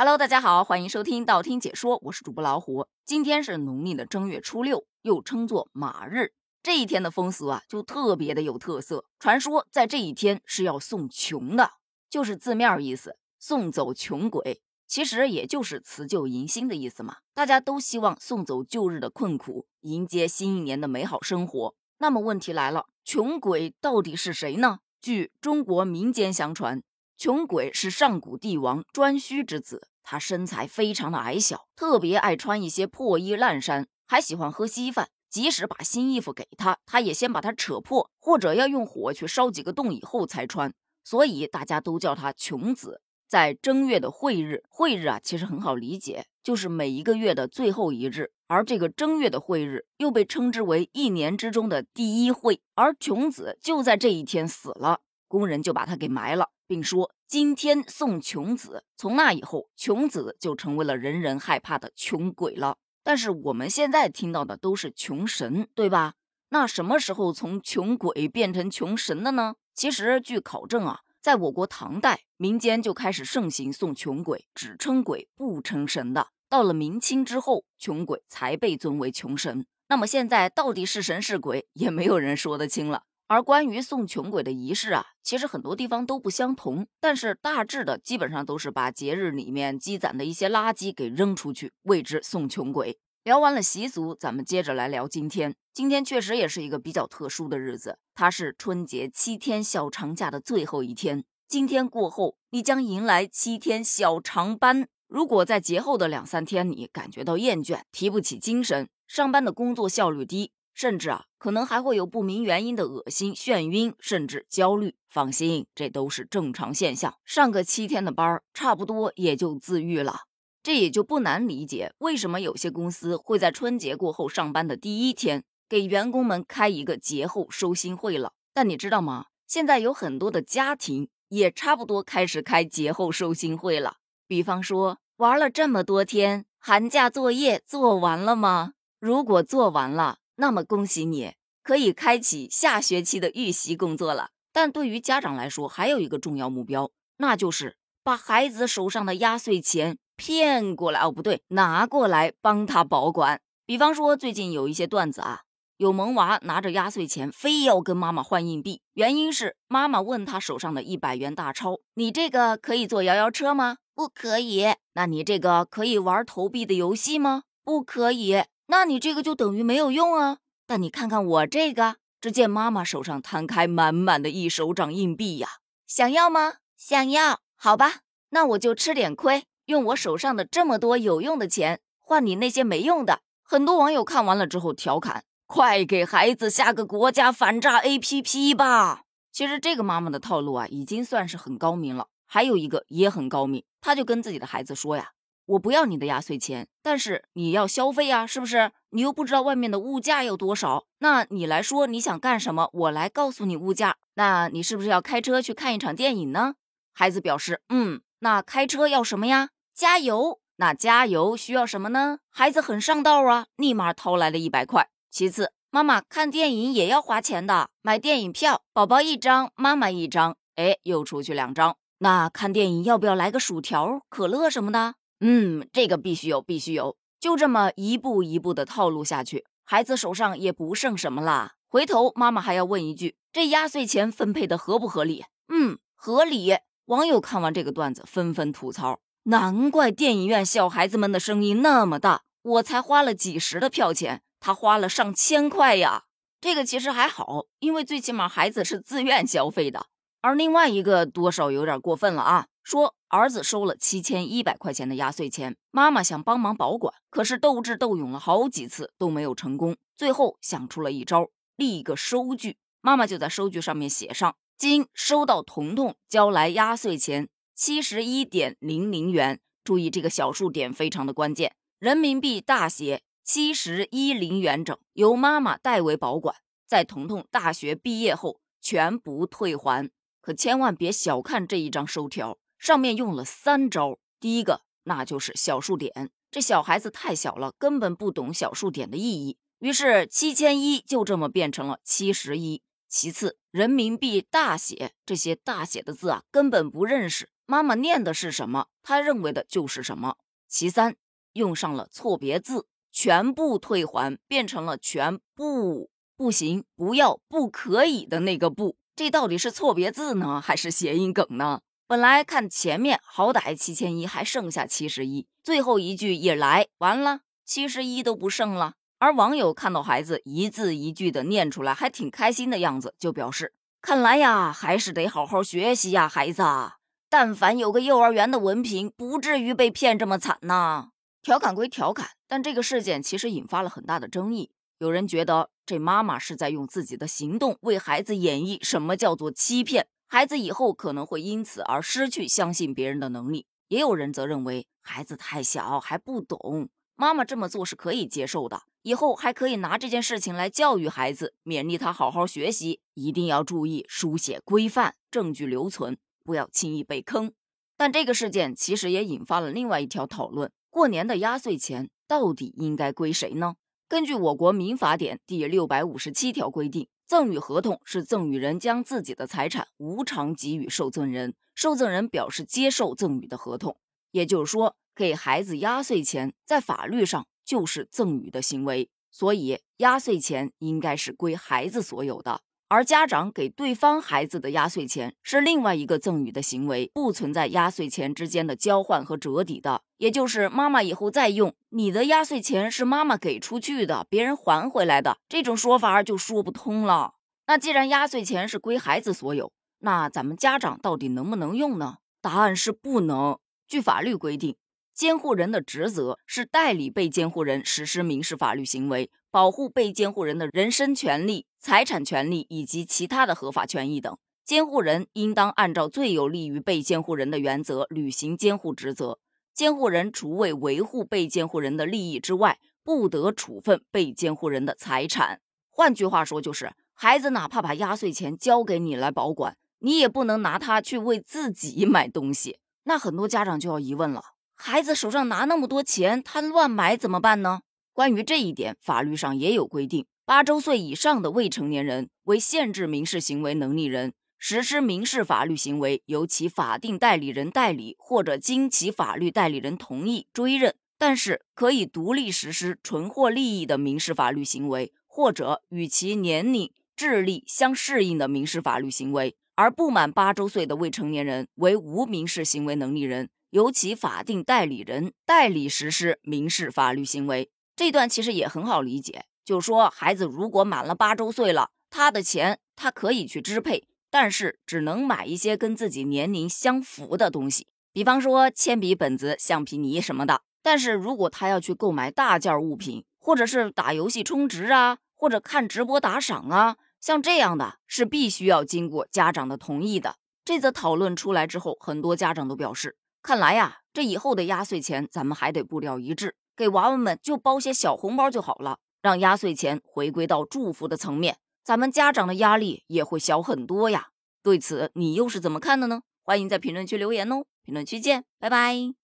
Hello，大家好，欢迎收听道听解说，我是主播老虎。今天是农历的正月初六，又称作马日。这一天的风俗啊，就特别的有特色。传说在这一天是要送穷的，就是字面意思，送走穷鬼，其实也就是辞旧迎新的意思嘛。大家都希望送走旧日的困苦，迎接新一年的美好生活。那么问题来了，穷鬼到底是谁呢？据中国民间相传，穷鬼是上古帝王颛顼之子。他身材非常的矮小，特别爱穿一些破衣烂衫，还喜欢喝稀饭。即使把新衣服给他，他也先把它扯破，或者要用火去烧几个洞以后才穿。所以大家都叫他穷子。在正月的晦日，晦日啊，其实很好理解，就是每一个月的最后一日。而这个正月的晦日又被称之为一年之中的第一晦，而穷子就在这一天死了，工人就把他给埋了。并说：“今天送穷子。”从那以后，穷子就成为了人人害怕的穷鬼了。但是我们现在听到的都是穷神，对吧？那什么时候从穷鬼变成穷神的呢？其实，据考证啊，在我国唐代，民间就开始盛行送穷鬼，只称鬼不称神的。到了明清之后，穷鬼才被尊为穷神。那么现在到底是神是鬼，也没有人说得清了。而关于送穷鬼的仪式啊，其实很多地方都不相同，但是大致的基本上都是把节日里面积攒的一些垃圾给扔出去，为之送穷鬼。聊完了习俗，咱们接着来聊今天。今天确实也是一个比较特殊的日子，它是春节七天小长假的最后一天。今天过后，你将迎来七天小长班。如果在节后的两三天你感觉到厌倦、提不起精神，上班的工作效率低。甚至啊，可能还会有不明原因的恶心、眩晕，甚至焦虑。放心，这都是正常现象。上个七天的班儿，差不多也就自愈了。这也就不难理解，为什么有些公司会在春节过后上班的第一天，给员工们开一个节后收心会了。但你知道吗？现在有很多的家庭也差不多开始开节后收心会了。比方说，玩了这么多天，寒假作业做完了吗？如果做完了，那么恭喜你，可以开启下学期的预习工作了。但对于家长来说，还有一个重要目标，那就是把孩子手上的压岁钱骗过来哦，不对，拿过来帮他保管。比方说，最近有一些段子啊，有萌娃拿着压岁钱，非要跟妈妈换硬币，原因是妈妈问他手上的一百元大钞：“你这个可以坐摇摇车吗？”“不可以。”“那你这个可以玩投币的游戏吗？”“不可以。”那你这个就等于没有用啊！但你看看我这个，只见妈妈手上摊开满满的一手掌硬币呀，想要吗？想要，好吧，那我就吃点亏，用我手上的这么多有用的钱换你那些没用的。很多网友看完了之后调侃：“快给孩子下个国家反诈 APP 吧！”其实这个妈妈的套路啊，已经算是很高明了。还有一个也很高明，她就跟自己的孩子说呀。我不要你的压岁钱，但是你要消费呀，是不是？你又不知道外面的物价有多少，那你来说你想干什么？我来告诉你物价。那你是不是要开车去看一场电影呢？孩子表示，嗯。那开车要什么呀？加油。那加油需要什么呢？孩子很上道啊，立马掏来了一百块。其次，妈妈看电影也要花钱的，买电影票，宝宝一张，妈妈一张，哎，又出去两张。那看电影要不要来个薯条、可乐什么的？嗯，这个必须有，必须有。就这么一步一步的套路下去，孩子手上也不剩什么啦。回头妈妈还要问一句：这压岁钱分配的合不合理？嗯，合理。网友看完这个段子，纷纷吐槽：难怪电影院小孩子们的声音那么大，我才花了几十的票钱，他花了上千块呀。这个其实还好，因为最起码孩子是自愿消费的。而另外一个多少有点过分了啊。说儿子收了七千一百块钱的压岁钱，妈妈想帮忙保管，可是斗智斗勇了好几次都没有成功，最后想出了一招，立一个收据。妈妈就在收据上面写上：今收到彤彤交来压岁钱七十一点零零元，注意这个小数点非常的关键，人民币大写七十一零元整，由妈妈代为保管，在彤彤大学毕业后全部退还。可千万别小看这一张收条。上面用了三招，第一个那就是小数点，这小孩子太小了，根本不懂小数点的意义，于是七千一就这么变成了七十一。其次，人民币大写这些大写的字啊，根本不认识。妈妈念的是什么，他认为的就是什么。其三，用上了错别字，全部退还变成了全部不行、不要、不可以的那个不，这到底是错别字呢，还是谐音梗呢？本来看前面好歹七千一，还剩下七十一，最后一句一来，完了七十一都不剩了。而网友看到孩子一字一句的念出来，还挺开心的样子，就表示：看来呀，还是得好好学习呀，孩子。但凡有个幼儿园的文凭，不至于被骗这么惨呐。调侃归调侃，但这个事件其实引发了很大的争议。有人觉得这妈妈是在用自己的行动为孩子演绎什么叫做欺骗，孩子以后可能会因此而失去相信别人的能力。也有人则认为孩子太小还不懂。妈妈这么做是可以接受的，以后还可以拿这件事情来教育孩子，勉励他好好学习，一定要注意书写规范，证据留存，不要轻易被坑。但这个事件其实也引发了另外一条讨论：过年的压岁钱到底应该归谁呢？根据我国民法典第六百五十七条规定，赠与合同是赠与人将自己的财产无偿给予受赠人，受赠人表示接受赠与的合同。也就是说。给孩子压岁钱，在法律上就是赠与的行为，所以压岁钱应该是归孩子所有的。而家长给对方孩子的压岁钱是另外一个赠与的行为，不存在压岁钱之间的交换和折抵的。也就是妈妈以后再用你的压岁钱是妈妈给出去的，别人还回来的这种说法就说不通了。那既然压岁钱是归孩子所有，那咱们家长到底能不能用呢？答案是不能。据法律规定。监护人的职责是代理被监护人实施民事法律行为，保护被监护人的人身权利、财产权利以及其他的合法权益等。监护人应当按照最有利于被监护人的原则履行监护职责。监护人除为维护被监护人的利益之外，不得处分被监护人的财产。换句话说，就是孩子哪怕把压岁钱交给你来保管，你也不能拿它去为自己买东西。那很多家长就要疑问了。孩子手上拿那么多钱，他乱买怎么办呢？关于这一点，法律上也有规定：八周岁以上的未成年人为限制民事行为能力人，实施民事法律行为由其法定代理人代理，或者经其法律代理人同意追认，但是可以独立实施纯获利益的民事法律行为，或者与其年龄、智力相适应的民事法律行为。而不满八周岁的未成年人为无民事行为能力人。由其法定代理人代理实施民事法律行为，这段其实也很好理解。就说孩子如果满了八周岁了，他的钱他可以去支配，但是只能买一些跟自己年龄相符的东西，比方说铅笔、本子、橡皮泥什么的。但是如果他要去购买大件物品，或者是打游戏充值啊，或者看直播打赏啊，像这样的是必须要经过家长的同意的。这则讨论出来之后，很多家长都表示。看来呀，这以后的压岁钱咱们还得步调一致，给娃娃们就包些小红包就好了，让压岁钱回归到祝福的层面，咱们家长的压力也会小很多呀。对此你又是怎么看的呢？欢迎在评论区留言哦，评论区见，拜拜。